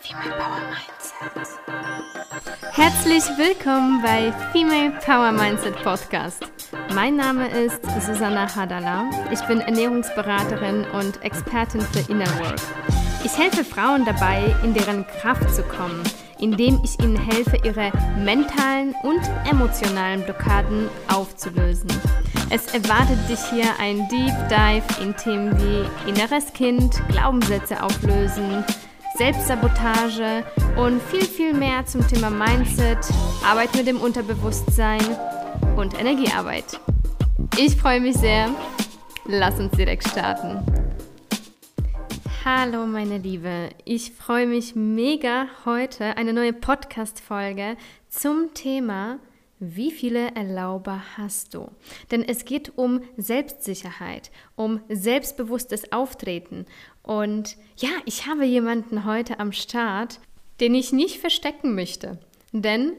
Female Power Mindset. Herzlich willkommen bei Female Power Mindset Podcast. Mein Name ist Susanna Hadala. Ich bin Ernährungsberaterin und Expertin für Inner Work. Ich helfe Frauen dabei, in deren Kraft zu kommen, indem ich ihnen helfe, ihre mentalen und emotionalen Blockaden aufzulösen. Es erwartet dich hier ein Deep Dive in Themen wie inneres Kind, Glaubenssätze auflösen, Selbstsabotage und viel, viel mehr zum Thema Mindset, Arbeit mit dem Unterbewusstsein und Energiearbeit. Ich freue mich sehr. Lass uns direkt starten. Hallo meine Liebe, ich freue mich mega heute eine neue Podcast-Folge zum Thema wie viele Erlauber hast du? Denn es geht um Selbstsicherheit, um selbstbewusstes Auftreten. Und ja, ich habe jemanden heute am Start, den ich nicht verstecken möchte. Denn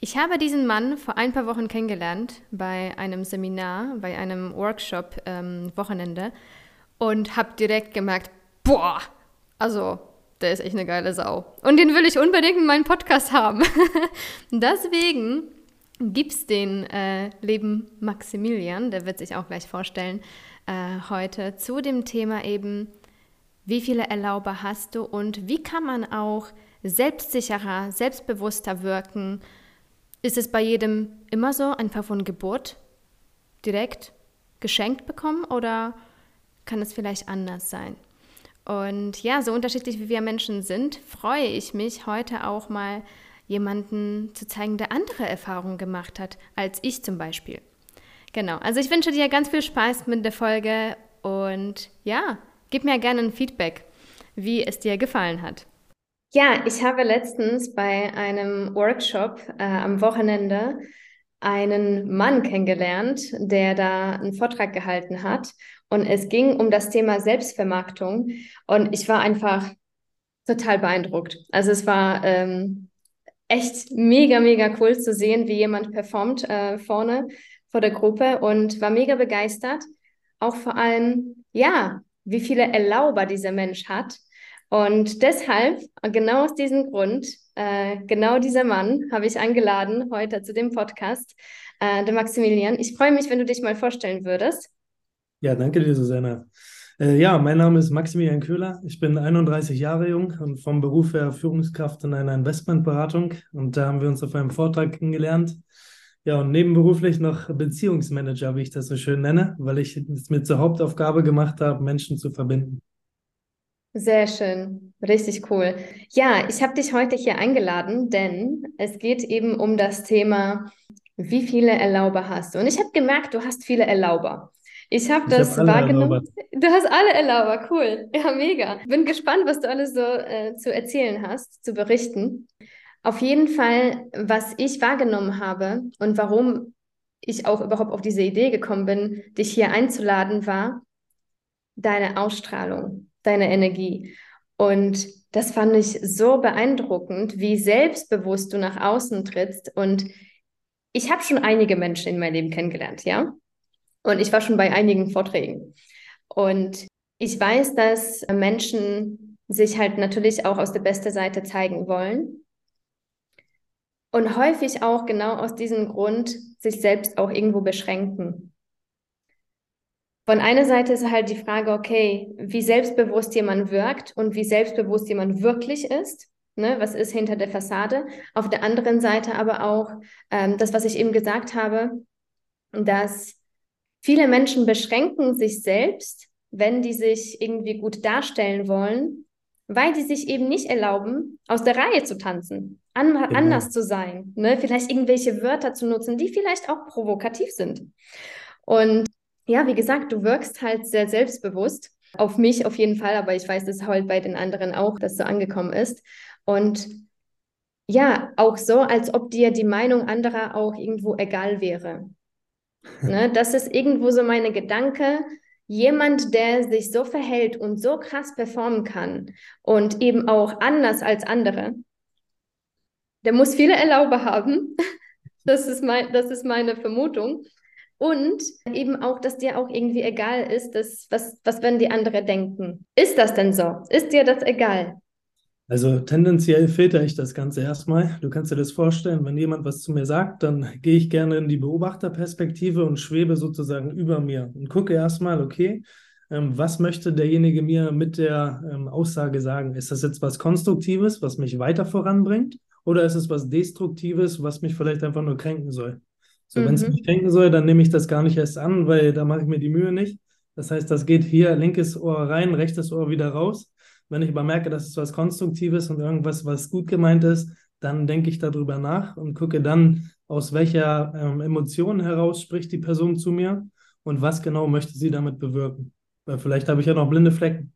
ich habe diesen Mann vor ein paar Wochen kennengelernt bei einem Seminar, bei einem Workshop ähm, Wochenende und habe direkt gemerkt, boah, also der ist echt eine geile Sau. Und den will ich unbedingt in meinem Podcast haben. Deswegen gibt es den äh, Leben Maximilian, der wird sich auch gleich vorstellen, äh, heute zu dem Thema eben, wie viele Erlauber hast du und wie kann man auch selbstsicherer, selbstbewusster wirken. Ist es bei jedem immer so, einfach von Geburt direkt geschenkt bekommen oder kann es vielleicht anders sein? Und ja, so unterschiedlich wie wir Menschen sind, freue ich mich heute auch mal jemanden zu zeigen, der andere Erfahrungen gemacht hat, als ich zum Beispiel. Genau, also ich wünsche dir ganz viel Spaß mit der Folge und ja, gib mir gerne ein Feedback, wie es dir gefallen hat. Ja, ich habe letztens bei einem Workshop äh, am Wochenende einen Mann kennengelernt, der da einen Vortrag gehalten hat. Und es ging um das Thema Selbstvermarktung. Und ich war einfach total beeindruckt. Also es war ähm, echt mega, mega cool zu sehen, wie jemand performt äh, vorne vor der Gruppe und war mega begeistert. Auch vor allem, ja, wie viele Erlauber dieser Mensch hat. Und deshalb, genau aus diesem Grund, äh, genau dieser Mann habe ich eingeladen heute zu dem Podcast, äh, der Maximilian. Ich freue mich, wenn du dich mal vorstellen würdest. Ja, danke dir, Susanna. Äh, ja, mein Name ist Maximilian Köhler. Ich bin 31 Jahre jung und vom Beruf her Führungskraft in einer Investmentberatung. Und da haben wir uns auf einem Vortrag kennengelernt. Ja, und nebenberuflich noch Beziehungsmanager, wie ich das so schön nenne, weil ich es mir zur Hauptaufgabe gemacht habe, Menschen zu verbinden. Sehr schön, richtig cool. Ja, ich habe dich heute hier eingeladen, denn es geht eben um das Thema, wie viele Erlauber hast du? Und ich habe gemerkt, du hast viele Erlauber. Ich habe das hab wahrgenommen. Du hast alle Erlauber, cool. Ja, mega. Bin gespannt, was du alles so äh, zu erzählen hast, zu berichten. Auf jeden Fall, was ich wahrgenommen habe und warum ich auch überhaupt auf diese Idee gekommen bin, dich hier einzuladen, war deine Ausstrahlung, deine Energie. Und das fand ich so beeindruckend, wie selbstbewusst du nach außen trittst. Und ich habe schon einige Menschen in meinem Leben kennengelernt, ja. Und ich war schon bei einigen Vorträgen. Und ich weiß, dass Menschen sich halt natürlich auch aus der besten Seite zeigen wollen. Und häufig auch genau aus diesem Grund sich selbst auch irgendwo beschränken. Von einer Seite ist halt die Frage, okay, wie selbstbewusst jemand wirkt und wie selbstbewusst jemand wirklich ist. Ne, was ist hinter der Fassade? Auf der anderen Seite aber auch ähm, das, was ich eben gesagt habe, dass Viele Menschen beschränken sich selbst, wenn die sich irgendwie gut darstellen wollen, weil die sich eben nicht erlauben, aus der Reihe zu tanzen, an genau. anders zu sein, ne? vielleicht irgendwelche Wörter zu nutzen, die vielleicht auch provokativ sind. Und ja, wie gesagt, du wirkst halt sehr selbstbewusst. Auf mich auf jeden Fall, aber ich weiß, dass halt bei den anderen auch das so angekommen ist. Und ja, auch so, als ob dir die Meinung anderer auch irgendwo egal wäre. Ne, das ist irgendwo so meine Gedanke. Jemand, der sich so verhält und so krass performen kann und eben auch anders als andere, der muss viele Erlaube haben. Das ist, mein, das ist meine Vermutung. und eben auch, dass dir auch irgendwie egal ist, dass, was, was werden die anderen denken. Ist das denn so? Ist dir das egal? Also tendenziell filter ich das Ganze erstmal. Du kannst dir das vorstellen, wenn jemand was zu mir sagt, dann gehe ich gerne in die Beobachterperspektive und schwebe sozusagen über mir und gucke erstmal, okay, ähm, was möchte derjenige mir mit der ähm, Aussage sagen? Ist das jetzt was Konstruktives, was mich weiter voranbringt? Oder ist es was Destruktives, was mich vielleicht einfach nur kränken soll? So, mhm. wenn es mich kränken soll, dann nehme ich das gar nicht erst an, weil da mache ich mir die Mühe nicht. Das heißt, das geht hier linkes Ohr rein, rechtes Ohr wieder raus. Wenn ich aber merke, dass es was Konstruktives und irgendwas, was gut gemeint ist, dann denke ich darüber nach und gucke dann, aus welcher ähm, Emotion heraus spricht die Person zu mir und was genau möchte sie damit bewirken. Weil vielleicht habe ich ja noch blinde Flecken.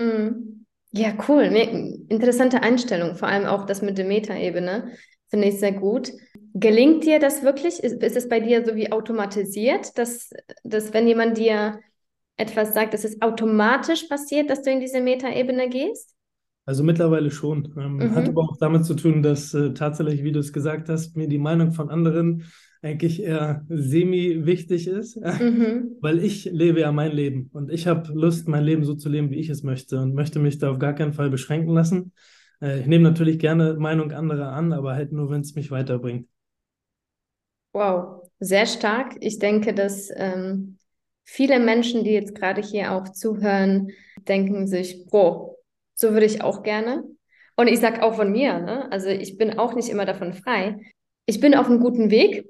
Mhm. Ja, cool. Nee, interessante Einstellung, vor allem auch das mit der Metaebene. Finde ich sehr gut. Gelingt dir das wirklich? Ist, ist es bei dir so wie automatisiert, dass, dass wenn jemand dir etwas sagt, dass es automatisch passiert, dass du in diese Metaebene gehst? Also mittlerweile schon. Ähm, mhm. Hat aber auch damit zu tun, dass äh, tatsächlich, wie du es gesagt hast, mir die Meinung von anderen eigentlich eher semi-wichtig ist, mhm. weil ich lebe ja mein Leben und ich habe Lust, mein Leben so zu leben, wie ich es möchte und möchte mich da auf gar keinen Fall beschränken lassen. Äh, ich nehme natürlich gerne Meinung anderer an, aber halt nur, wenn es mich weiterbringt. Wow, sehr stark. Ich denke, dass ähm, viele Menschen, die jetzt gerade hier auch zuhören, denken sich, boah, so würde ich auch gerne. Und ich sage auch von mir, ne? also ich bin auch nicht immer davon frei. Ich bin auf einem guten Weg,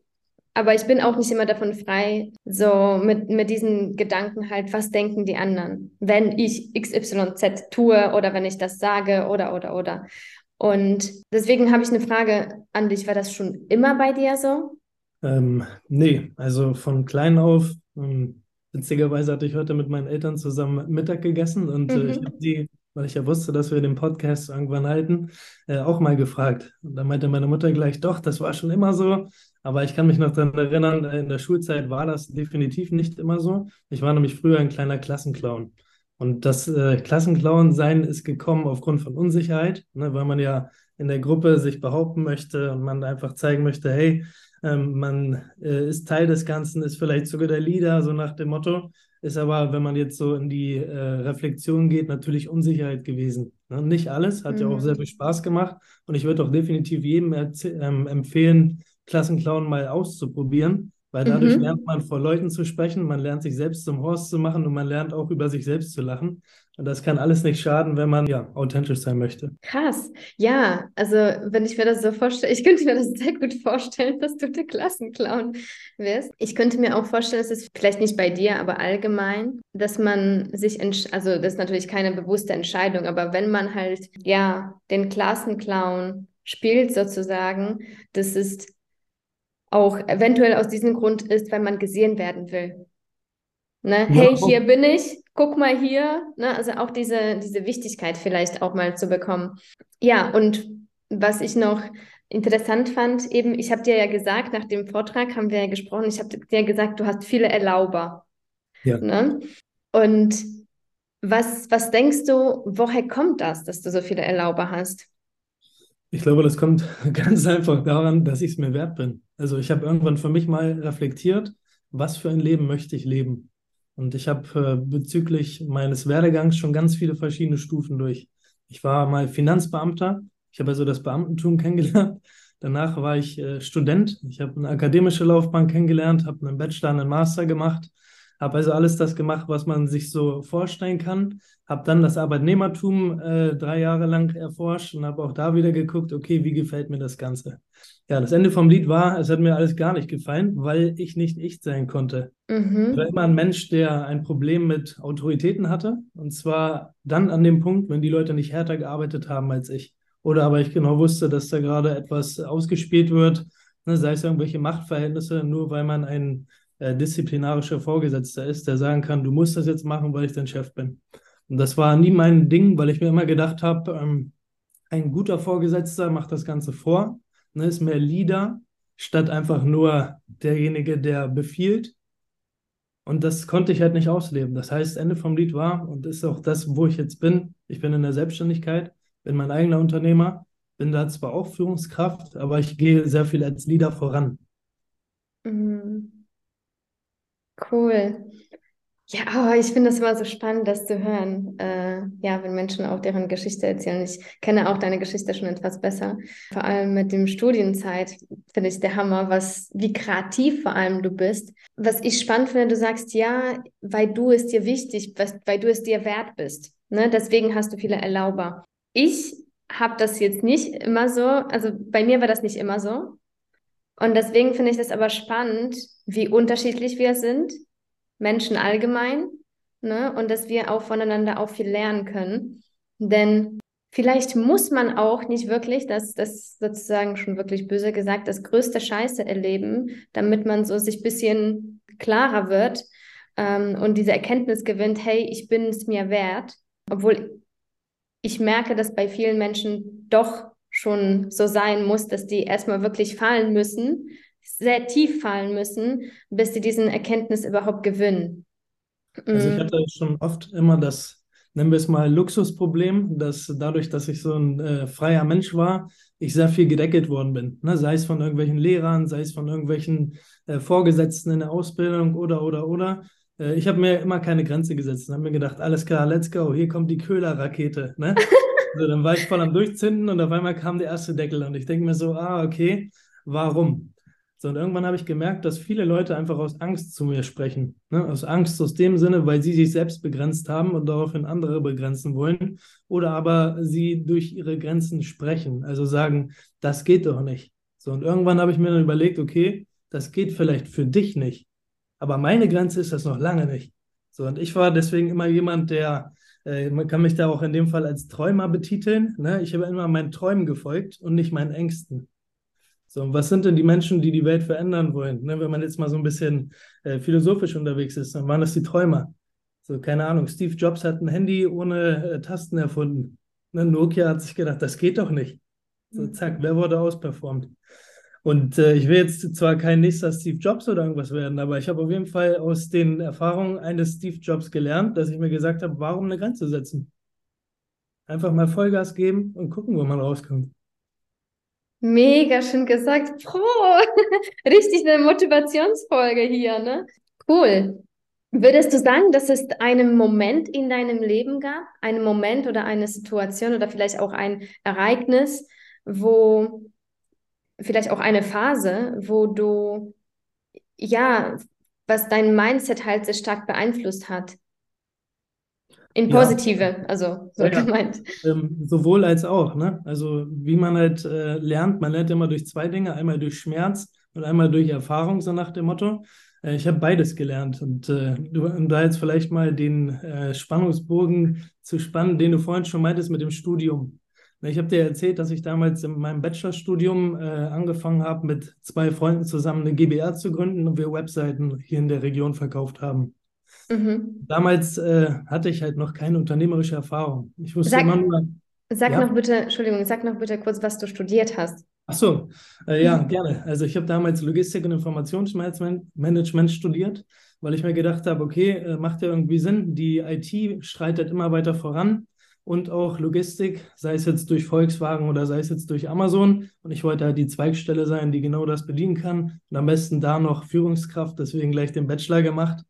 aber ich bin auch nicht immer davon frei, so mit, mit diesen Gedanken halt, was denken die anderen, wenn ich XYZ tue oder wenn ich das sage oder, oder, oder. Und deswegen habe ich eine Frage an dich. War das schon immer bei dir so? Ähm, nee, also von klein auf ähm, Witzigerweise hatte ich heute mit meinen Eltern zusammen Mittag gegessen und mhm. äh, ich mhm. habe die, weil ich ja wusste, dass wir den Podcast irgendwann halten, äh, auch mal gefragt. Und da meinte meine Mutter gleich, doch, das war schon immer so. Aber ich kann mich noch daran erinnern, äh, in der Schulzeit war das definitiv nicht immer so. Ich war nämlich früher ein kleiner Klassenclown. Und das äh, Klassenclown-Sein ist gekommen aufgrund von Unsicherheit, ne, weil man ja in der Gruppe sich behaupten möchte und man einfach zeigen möchte, hey, ähm, man äh, ist Teil des Ganzen, ist vielleicht sogar der Leader, so nach dem Motto. Ist aber, wenn man jetzt so in die äh, Reflexion geht, natürlich Unsicherheit gewesen. Ne? Nicht alles, hat mhm. ja auch sehr mhm. viel Spaß gemacht. Und ich würde auch definitiv jedem ähm, empfehlen, Klassenclown mal auszuprobieren, weil dadurch mhm. lernt man vor Leuten zu sprechen, man lernt sich selbst zum Horst zu machen und man lernt auch über sich selbst zu lachen. Und das kann alles nicht schaden, wenn man ja authentisch sein möchte. Krass. Ja, also wenn ich mir das so vorstelle, ich könnte mir das sehr gut vorstellen, dass du der Klassenclown wirst. Ich könnte mir auch vorstellen, es ist vielleicht nicht bei dir, aber allgemein, dass man sich, also das ist natürlich keine bewusste Entscheidung, aber wenn man halt ja den Klassenclown spielt sozusagen, das ist auch eventuell aus diesem Grund ist, weil man gesehen werden will. Ne? Hey, hier bin ich, guck mal hier. Ne? Also auch diese, diese Wichtigkeit vielleicht auch mal zu bekommen. Ja, und was ich noch interessant fand, eben, ich habe dir ja gesagt, nach dem Vortrag haben wir ja gesprochen, ich habe dir gesagt, du hast viele Erlauber. Ja. Ne? Und was, was denkst du, woher kommt das, dass du so viele Erlauber hast? Ich glaube, das kommt ganz einfach daran, dass ich es mir wert bin. Also ich habe irgendwann für mich mal reflektiert, was für ein Leben möchte ich leben. Und ich habe äh, bezüglich meines Werdegangs schon ganz viele verschiedene Stufen durch. Ich war mal Finanzbeamter. Ich habe also das Beamtentum kennengelernt. Danach war ich äh, Student. Ich habe eine akademische Laufbahn kennengelernt, habe einen Bachelor, einen Master gemacht, habe also alles das gemacht, was man sich so vorstellen kann. Habe dann das Arbeitnehmertum äh, drei Jahre lang erforscht und habe auch da wieder geguckt, okay, wie gefällt mir das Ganze? Ja, das Ende vom Lied war, es hat mir alles gar nicht gefallen, weil ich nicht ich sein konnte. Mhm. Ich war immer ein Mensch, der ein Problem mit Autoritäten hatte. Und zwar dann an dem Punkt, wenn die Leute nicht härter gearbeitet haben als ich. Oder aber ich genau wusste, dass da gerade etwas ausgespielt wird, ne, sei es irgendwelche Machtverhältnisse, nur weil man ein äh, disziplinarischer Vorgesetzter ist, der sagen kann, du musst das jetzt machen, weil ich dein Chef bin. Und das war nie mein Ding, weil ich mir immer gedacht habe, ähm, ein guter Vorgesetzter macht das Ganze vor ne, ist mehr Leader statt einfach nur derjenige, der befiehlt. Und das konnte ich halt nicht ausleben. Das heißt, Ende vom Lied war und ist auch das, wo ich jetzt bin. Ich bin in der Selbstständigkeit, bin mein eigener Unternehmer, bin da zwar auch Führungskraft, aber ich gehe sehr viel als Leader voran. Mhm. Cool. Ja, oh, ich finde das immer so spannend, das zu hören. Äh, ja, wenn Menschen auch deren Geschichte erzählen. Ich kenne auch deine Geschichte schon etwas besser. Vor allem mit dem Studienzeit finde ich der Hammer, was, wie kreativ vor allem du bist. Was ich spannend finde, du sagst ja, weil du es dir wichtig, was, weil du es dir wert bist. Ne? Deswegen hast du viele Erlauber. Ich habe das jetzt nicht immer so, also bei mir war das nicht immer so. Und deswegen finde ich das aber spannend, wie unterschiedlich wir sind Menschen allgemein, ne? Und dass wir auch voneinander auch viel lernen können. Denn vielleicht muss man auch nicht wirklich, das, das sozusagen schon wirklich böse gesagt, das größte Scheiße erleben, damit man so sich ein bisschen klarer wird ähm, und diese Erkenntnis gewinnt, hey, ich bin es mir wert. Obwohl ich merke, dass bei vielen Menschen doch schon so sein muss, dass die erstmal wirklich fallen müssen, sehr tief fallen müssen, bis sie diesen Erkenntnis überhaupt gewinnen. Also ich mm. hatte schon oft immer das, nennen wir es mal Luxusproblem, dass dadurch, dass ich so ein äh, freier Mensch war, ich sehr viel gedeckelt worden bin. Ne? Sei es von irgendwelchen Lehrern, sei es von irgendwelchen äh, Vorgesetzten in der Ausbildung oder, oder, oder. Äh, ich habe mir immer keine Grenze gesetzt und habe mir gedacht, alles klar, let's go, hier kommt die Köhler-Rakete. Ne? also dann war ich voll am Durchzünden und auf einmal kam der erste Deckel und ich denke mir so, ah, okay, warum? So, und irgendwann habe ich gemerkt, dass viele Leute einfach aus Angst zu mir sprechen. Ne? Aus Angst aus dem Sinne, weil sie sich selbst begrenzt haben und daraufhin andere begrenzen wollen. Oder aber sie durch ihre Grenzen sprechen. Also sagen, das geht doch nicht. So, und irgendwann habe ich mir dann überlegt, okay, das geht vielleicht für dich nicht. Aber meine Grenze ist das noch lange nicht. So, und ich war deswegen immer jemand, der, äh, man kann mich da auch in dem Fall als Träumer betiteln. Ne? Ich habe immer meinen Träumen gefolgt und nicht meinen Ängsten. So, was sind denn die Menschen, die die Welt verändern wollen? Ne, wenn man jetzt mal so ein bisschen äh, philosophisch unterwegs ist, dann waren das die Träumer. So, keine Ahnung, Steve Jobs hat ein Handy ohne äh, Tasten erfunden. Ne, Nokia hat sich gedacht, das geht doch nicht. So, mhm. zack, wer wurde ausperformt? Und äh, ich will jetzt zwar kein nächster Steve Jobs oder irgendwas werden, aber ich habe auf jeden Fall aus den Erfahrungen eines Steve Jobs gelernt, dass ich mir gesagt habe, warum eine Grenze setzen? Einfach mal Vollgas geben und gucken, wo man rauskommt. Mega schön gesagt. Pro! Richtig eine Motivationsfolge hier, ne? Cool. Würdest du sagen, dass es einen Moment in deinem Leben gab, einen Moment oder eine Situation oder vielleicht auch ein Ereignis, wo vielleicht auch eine Phase, wo du ja, was dein Mindset halt sehr stark beeinflusst hat? In positive, ja. also so ja, gemeint. Ähm, sowohl als auch, ne? Also wie man halt äh, lernt, man lernt immer durch zwei Dinge, einmal durch Schmerz und einmal durch Erfahrung, so nach dem Motto. Äh, ich habe beides gelernt und äh, du, um da jetzt vielleicht mal den äh, Spannungsbogen zu spannen, den du vorhin schon meintest mit dem Studium. Ich habe dir erzählt, dass ich damals in meinem Bachelorstudium äh, angefangen habe, mit zwei Freunden zusammen eine GBR zu gründen und wir Webseiten hier in der Region verkauft haben. Mhm. Damals äh, hatte ich halt noch keine unternehmerische Erfahrung. Ich wusste sag, immer nur. Sag ja? noch bitte, Entschuldigung, sag noch bitte kurz, was du studiert hast. Ach so, äh, ja, mhm. gerne. Also ich habe damals Logistik und Informationsmanagement studiert, weil ich mir gedacht habe, okay, äh, macht ja irgendwie Sinn. Die IT streitet immer weiter voran und auch Logistik, sei es jetzt durch Volkswagen oder sei es jetzt durch Amazon. Und ich wollte halt die Zweigstelle sein, die genau das bedienen kann. Und am besten da noch Führungskraft, deswegen gleich den Bachelor gemacht.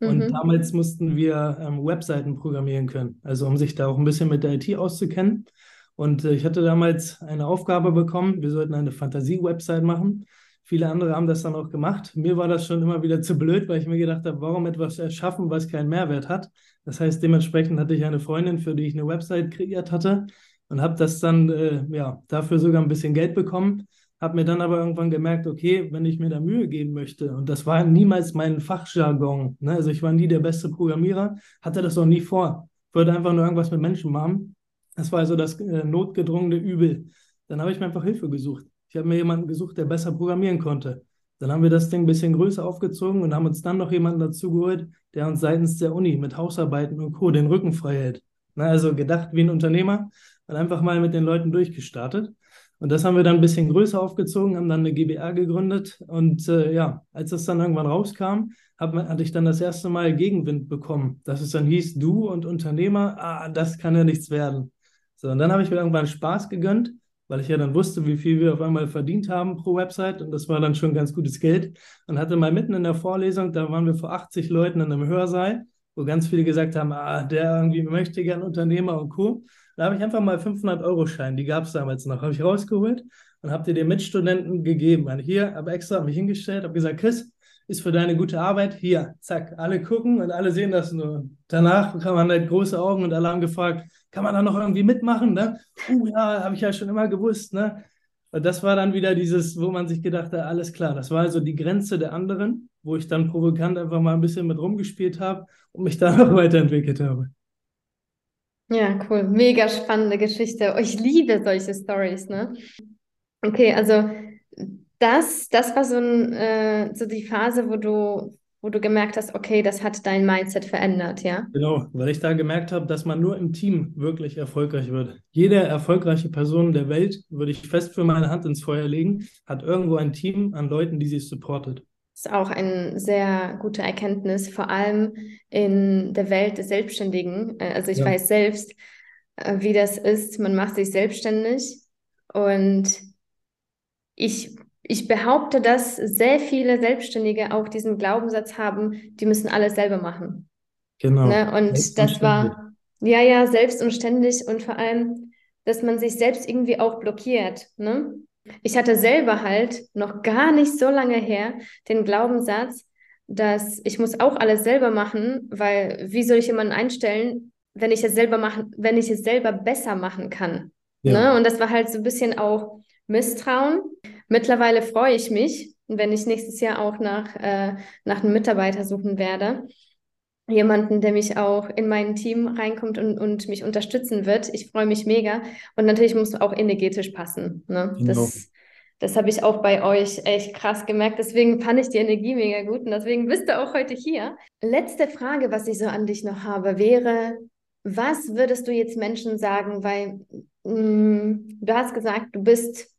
Und mhm. damals mussten wir ähm, Webseiten programmieren können, also um sich da auch ein bisschen mit der IT auszukennen. Und äh, ich hatte damals eine Aufgabe bekommen, wir sollten eine Fantasie-Website machen. Viele andere haben das dann auch gemacht. Mir war das schon immer wieder zu blöd, weil ich mir gedacht habe, warum etwas erschaffen, was keinen Mehrwert hat. Das heißt, dementsprechend hatte ich eine Freundin, für die ich eine Website kreiert hatte und habe das dann äh, ja, dafür sogar ein bisschen Geld bekommen habe mir dann aber irgendwann gemerkt, okay, wenn ich mir da Mühe geben möchte, und das war niemals mein Fachjargon, ne? also ich war nie der beste Programmierer, hatte das auch nie vor. Ich wollte einfach nur irgendwas mit Menschen machen. Das war also das äh, notgedrungene Übel. Dann habe ich mir einfach Hilfe gesucht. Ich habe mir jemanden gesucht, der besser programmieren konnte. Dann haben wir das Ding ein bisschen größer aufgezogen und haben uns dann noch jemanden dazu geholt, der uns seitens der Uni mit Hausarbeiten und Co. den Rücken frei hält. Na, also gedacht wie ein Unternehmer und einfach mal mit den Leuten durchgestartet. Und das haben wir dann ein bisschen größer aufgezogen, haben dann eine GBR gegründet. Und äh, ja, als das dann irgendwann rauskam, hab, hatte ich dann das erste Mal Gegenwind bekommen, dass es dann hieß, du und Unternehmer, ah, das kann ja nichts werden. So, und dann habe ich mir irgendwann Spaß gegönnt weil ich ja dann wusste, wie viel wir auf einmal verdient haben pro Website und das war dann schon ganz gutes Geld. Und hatte mal mitten in der Vorlesung, da waren wir vor 80 Leuten in einem Hörsaal, wo ganz viele gesagt haben, ah, der irgendwie möchte gern Unternehmer und Co. Da habe ich einfach mal 500-Euro-Schein, die gab es damals noch, habe ich rausgeholt und habe die den Mitstudenten gegeben. Und hier habe extra mich hingestellt, habe gesagt, Chris, ist für deine gute Arbeit. Hier, zack, alle gucken und alle sehen das nur. Danach kam man halt große Augen und alle haben gefragt, kann man da noch irgendwie mitmachen? Ne? Uh, ja, habe ich ja schon immer gewusst. Ne? Und das war dann wieder dieses, wo man sich gedacht hat, alles klar, das war also die Grenze der anderen, wo ich dann provokant einfach mal ein bisschen mit rumgespielt habe und mich da noch weiterentwickelt habe. Ja, cool. Mega spannende Geschichte. Ich liebe solche Stories, ne? Okay, also das, das war so, ein, äh, so die Phase, wo du, wo du gemerkt hast, okay, das hat dein Mindset verändert, ja? Genau, weil ich da gemerkt habe, dass man nur im Team wirklich erfolgreich wird. Jede erfolgreiche Person der Welt, würde ich fest für meine Hand ins Feuer legen, hat irgendwo ein Team an Leuten, die sie supportet. Das ist auch eine sehr gute Erkenntnis, vor allem in der Welt des Selbstständigen. Äh, also ich ja. weiß selbst, äh, wie das ist. Man macht sich selbstständig und ich ich behaupte, dass sehr viele Selbstständige auch diesen Glaubenssatz haben, die müssen alles selber machen. Genau. Ne? Und das war, ja, ja, selbst und ständig und vor allem, dass man sich selbst irgendwie auch blockiert. Ne? Ich hatte selber halt noch gar nicht so lange her den Glaubenssatz, dass ich muss auch alles selber machen, weil wie soll ich jemanden einstellen, wenn ich es selber machen, wenn ich es selber besser machen kann. Ja. Ne? Und das war halt so ein bisschen auch Misstrauen. Mittlerweile freue ich mich, wenn ich nächstes Jahr auch nach, äh, nach einem Mitarbeiter suchen werde. Jemanden, der mich auch in mein Team reinkommt und, und mich unterstützen wird. Ich freue mich mega. Und natürlich muss auch energetisch passen. Ne? Genau. Das, das habe ich auch bei euch echt krass gemerkt. Deswegen fand ich die Energie mega gut und deswegen bist du auch heute hier. Letzte Frage, was ich so an dich noch habe, wäre, was würdest du jetzt Menschen sagen, weil mh, mm, du hast gesagt, du bist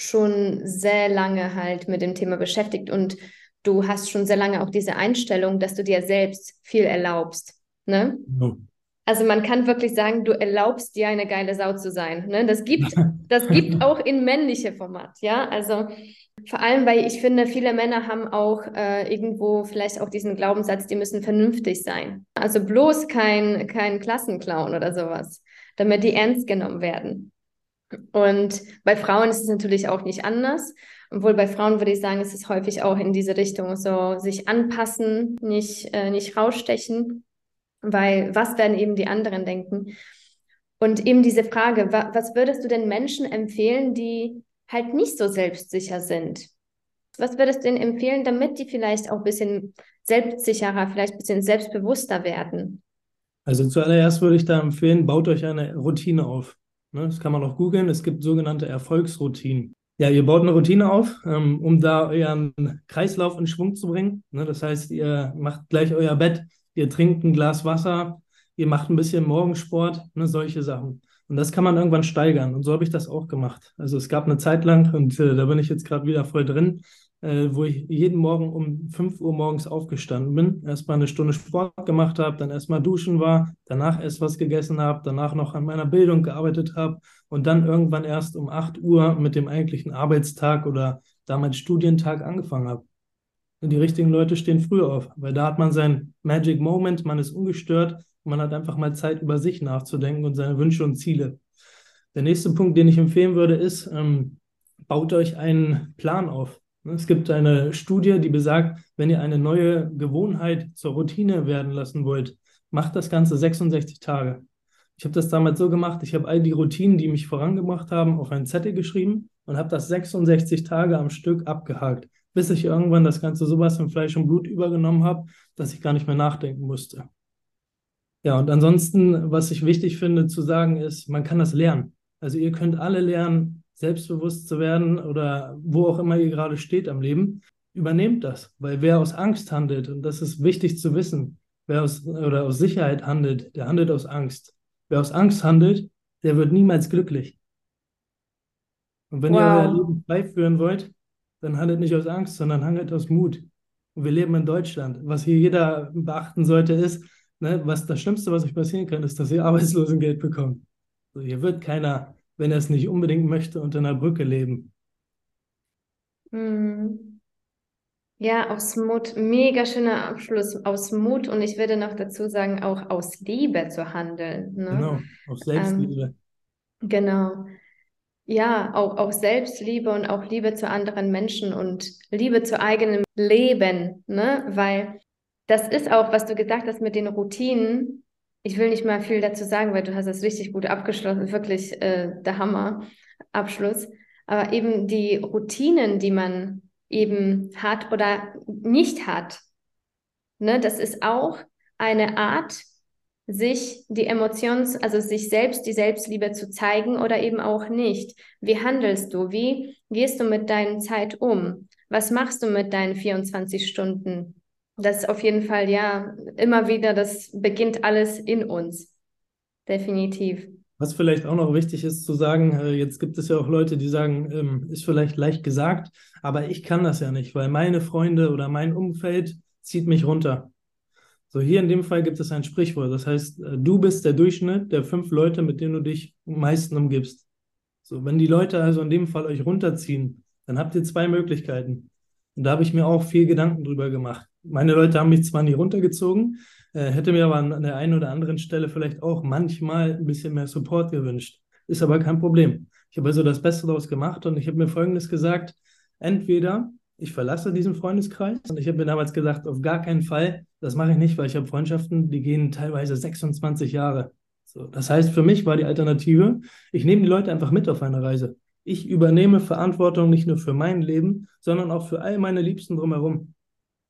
schon sehr lange halt mit dem Thema beschäftigt und du hast schon sehr lange auch diese Einstellung, dass du dir selbst viel erlaubst. Ne? Ja. Also man kann wirklich sagen, du erlaubst dir eine geile Sau zu sein. Ne? Das gibt, das gibt auch in männliche Format, ja. Also vor allem, weil ich finde, viele Männer haben auch äh, irgendwo vielleicht auch diesen Glaubenssatz, die müssen vernünftig sein. Also bloß kein, kein Klassenclown oder sowas, damit die ernst genommen werden. Und bei Frauen ist es natürlich auch nicht anders. Obwohl bei Frauen würde ich sagen, ist es häufig auch in diese Richtung so sich anpassen, nicht, äh, nicht rausstechen, weil was werden eben die anderen denken? Und eben diese Frage, wa was würdest du denn Menschen empfehlen, die halt nicht so selbstsicher sind? Was würdest du denn empfehlen, damit die vielleicht auch ein bisschen selbstsicherer, vielleicht ein bisschen selbstbewusster werden? Also zuallererst würde ich da empfehlen, baut euch eine Routine auf. Ne, das kann man auch googeln. Es gibt sogenannte Erfolgsroutinen. Ja, ihr baut eine Routine auf, ähm, um da euren Kreislauf in Schwung zu bringen. Ne, das heißt, ihr macht gleich euer Bett, ihr trinkt ein Glas Wasser, ihr macht ein bisschen Morgensport, ne, solche Sachen. Und das kann man irgendwann steigern. Und so habe ich das auch gemacht. Also es gab eine Zeit lang, und äh, da bin ich jetzt gerade wieder voll drin, äh, wo ich jeden Morgen um 5 Uhr morgens aufgestanden bin, erstmal eine Stunde Sport gemacht habe, dann erstmal duschen war, danach erst was gegessen habe, danach noch an meiner Bildung gearbeitet habe und dann irgendwann erst um 8 Uhr mit dem eigentlichen Arbeitstag oder damals Studientag angefangen habe. Und die richtigen Leute stehen früher auf, weil da hat man seinen Magic Moment, man ist ungestört man hat einfach mal Zeit, über sich nachzudenken und seine Wünsche und Ziele. Der nächste Punkt, den ich empfehlen würde, ist, ähm, baut euch einen Plan auf. Ne, es gibt eine Studie, die besagt, wenn ihr eine neue Gewohnheit zur Routine werden lassen wollt, macht das Ganze 66 Tage. Ich habe das damals so gemacht, ich habe all die Routinen, die mich vorangebracht haben, auf einen Zettel geschrieben und habe das 66 Tage am Stück abgehakt, bis ich irgendwann das Ganze sowas in Fleisch und Blut übergenommen habe, dass ich gar nicht mehr nachdenken musste. Ja, und ansonsten, was ich wichtig finde zu sagen, ist, man kann das lernen. Also ihr könnt alle lernen, selbstbewusst zu werden oder wo auch immer ihr gerade steht am Leben, übernehmt das. Weil wer aus Angst handelt, und das ist wichtig zu wissen, wer aus, oder aus Sicherheit handelt, der handelt aus Angst. Wer aus Angst handelt, der wird niemals glücklich. Und wenn wow. ihr euer Leben frei führen wollt, dann handelt nicht aus Angst, sondern handelt aus Mut. Und wir leben in Deutschland. Was hier jeder beachten sollte, ist, ne, was das Schlimmste, was euch passieren kann, ist, dass ihr Arbeitslosengeld bekommt. Also hier wird keiner wenn er es nicht unbedingt möchte, unter einer Brücke leben. Mhm. Ja, aus Mut, mega schöner Abschluss, aus Mut und ich würde noch dazu sagen, auch aus Liebe zu handeln. Ne? Genau, aus Selbstliebe. Ähm, genau. Ja, auch, auch Selbstliebe und auch Liebe zu anderen Menschen und Liebe zu eigenem Leben, ne? Weil das ist auch, was du gesagt hast mit den Routinen. Ich will nicht mal viel dazu sagen, weil du hast es richtig gut abgeschlossen, wirklich äh, der Hammer Abschluss. Aber eben die Routinen, die man eben hat oder nicht hat, ne, das ist auch eine Art, sich die Emotions, also sich selbst die Selbstliebe zu zeigen oder eben auch nicht. Wie handelst du? Wie gehst du mit deiner Zeit um? Was machst du mit deinen 24 Stunden? Das ist auf jeden Fall, ja, immer wieder, das beginnt alles in uns. Definitiv. Was vielleicht auch noch wichtig ist zu sagen, äh, jetzt gibt es ja auch Leute, die sagen, ähm, ist vielleicht leicht gesagt, aber ich kann das ja nicht, weil meine Freunde oder mein Umfeld zieht mich runter. So, hier in dem Fall gibt es ein Sprichwort. Das heißt, äh, du bist der Durchschnitt der fünf Leute, mit denen du dich am meisten umgibst. So, wenn die Leute also in dem Fall euch runterziehen, dann habt ihr zwei Möglichkeiten. Und da habe ich mir auch viel Gedanken drüber gemacht. Meine Leute haben mich zwar nie runtergezogen, äh, hätte mir aber an der einen oder anderen Stelle vielleicht auch manchmal ein bisschen mehr Support gewünscht. Ist aber kein Problem. Ich habe also das Beste daraus gemacht und ich habe mir Folgendes gesagt. Entweder ich verlasse diesen Freundeskreis. Und ich habe mir damals gesagt, auf gar keinen Fall, das mache ich nicht, weil ich habe Freundschaften, die gehen teilweise 26 Jahre. So, das heißt, für mich war die Alternative, ich nehme die Leute einfach mit auf eine Reise. Ich übernehme Verantwortung nicht nur für mein Leben, sondern auch für all meine Liebsten drumherum,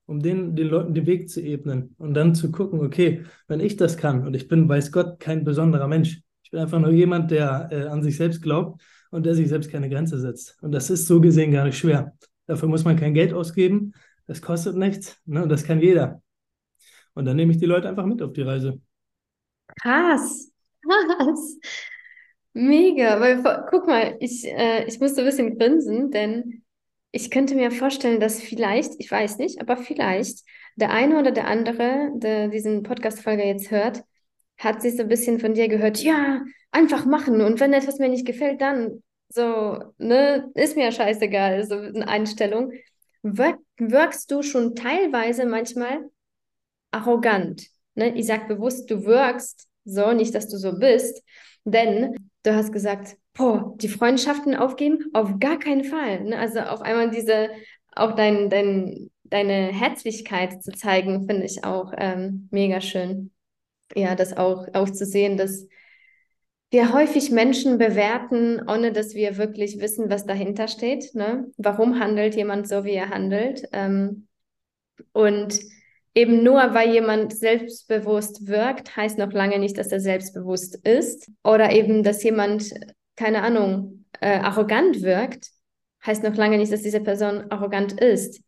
um den, den Leuten den Weg zu ebnen und dann zu gucken, okay, wenn ich das kann und ich bin, weiß Gott, kein besonderer Mensch, ich bin einfach nur jemand, der äh, an sich selbst glaubt und der sich selbst keine Grenze setzt. Und das ist so gesehen gar nicht schwer. Dafür muss man kein Geld ausgeben. Das kostet nichts. Ne? Das kann jeder. Und dann nehme ich die Leute einfach mit auf die Reise. Krass. Krass. Mega. Weil, guck mal, ich, äh, ich musste ein bisschen grinsen, denn ich könnte mir vorstellen, dass vielleicht, ich weiß nicht, aber vielleicht der eine oder der andere, der diesen Podcast-Folge jetzt hört, hat sich so ein bisschen von dir gehört, ja, einfach machen. Und wenn etwas mir nicht gefällt, dann so, ne, ist mir ja scheißegal, so eine Einstellung. Wirk, wirkst du schon teilweise manchmal arrogant? Ne? Ich sag bewusst, du wirkst so, nicht, dass du so bist, denn du hast gesagt, boah, die Freundschaften aufgeben? Auf gar keinen Fall. Ne? Also auf einmal diese, auch dein, dein, deine Herzlichkeit zu zeigen, finde ich auch ähm, mega schön. Ja, das auch, auch zu sehen, dass wir häufig Menschen bewerten, ohne dass wir wirklich wissen, was dahinter steht. Ne? Warum handelt jemand so, wie er handelt? Ähm, und eben nur weil jemand selbstbewusst wirkt, heißt noch lange nicht, dass er selbstbewusst ist. Oder eben, dass jemand, keine Ahnung, äh, arrogant wirkt, heißt noch lange nicht, dass diese Person arrogant ist.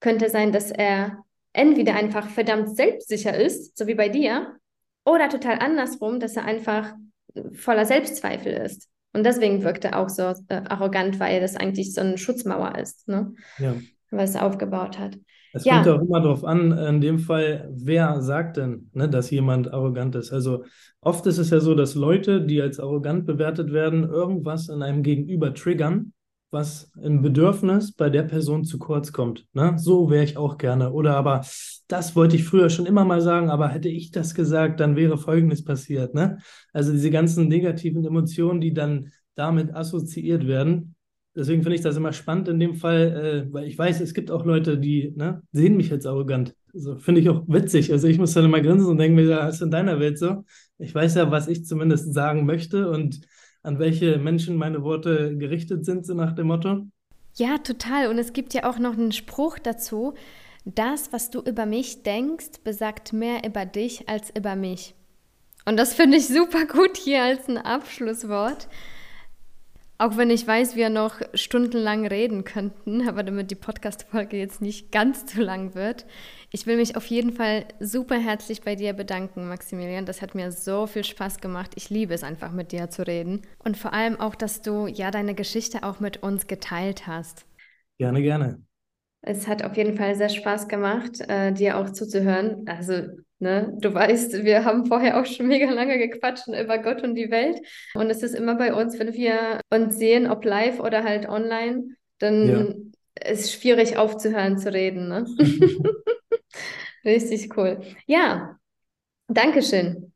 Könnte sein, dass er entweder einfach verdammt selbstsicher ist, so wie bei dir, oder total andersrum, dass er einfach voller Selbstzweifel ist. Und deswegen wirkt er auch so äh, arrogant, weil das eigentlich so eine Schutzmauer ist, ne? Ja. Was aufgebaut hat. Es ja. kommt auch immer darauf an, in dem Fall, wer sagt denn, ne, dass jemand arrogant ist. Also oft ist es ja so, dass Leute, die als arrogant bewertet werden, irgendwas in einem Gegenüber triggern, was im Bedürfnis bei der Person zu kurz kommt. Ne? So wäre ich auch gerne. Oder aber, das wollte ich früher schon immer mal sagen, aber hätte ich das gesagt, dann wäre Folgendes passiert. Ne? Also diese ganzen negativen Emotionen, die dann damit assoziiert werden. Deswegen finde ich das immer spannend in dem Fall, äh, weil ich weiß, es gibt auch Leute, die ne, sehen mich jetzt arrogant. Also finde ich auch witzig. Also ich muss dann immer grinsen und denke mir, ja, ist in deiner Welt so. Ich weiß ja, was ich zumindest sagen möchte und an welche Menschen meine Worte gerichtet sind, so nach dem Motto? Ja, total. Und es gibt ja auch noch einen Spruch dazu, das, was du über mich denkst, besagt mehr über dich als über mich. Und das finde ich super gut hier als ein Abschlusswort. Auch wenn ich weiß, wir noch stundenlang reden könnten, aber damit die Podcast-Folge jetzt nicht ganz zu lang wird. Ich will mich auf jeden Fall super herzlich bei dir bedanken, Maximilian. Das hat mir so viel Spaß gemacht. Ich liebe es einfach, mit dir zu reden. Und vor allem auch, dass du ja deine Geschichte auch mit uns geteilt hast. Gerne, gerne. Es hat auf jeden Fall sehr Spaß gemacht, äh, dir auch zuzuhören. Also Ne? Du weißt, wir haben vorher auch schon mega lange gequatscht über Gott und die Welt. Und es ist immer bei uns, wenn wir uns sehen, ob live oder halt online, dann ja. ist es schwierig aufzuhören zu reden. Ne? Richtig cool. Ja, Dankeschön.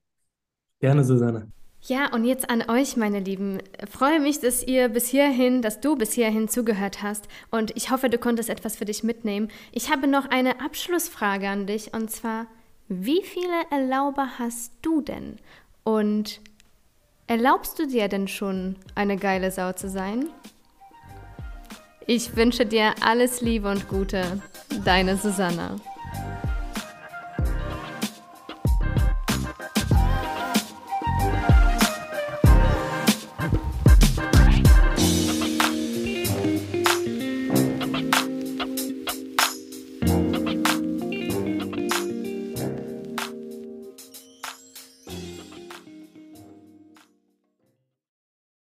Gerne, Susanne. Ja, und jetzt an euch, meine Lieben. Ich freue mich, dass ihr bis hierhin, dass du bis hierhin zugehört hast. Und ich hoffe, du konntest etwas für dich mitnehmen. Ich habe noch eine Abschlussfrage an dich. Und zwar, wie viele Erlauber hast du denn? Und erlaubst du dir denn schon, eine geile Sau zu sein? Ich wünsche dir alles Liebe und Gute. Deine Susanna.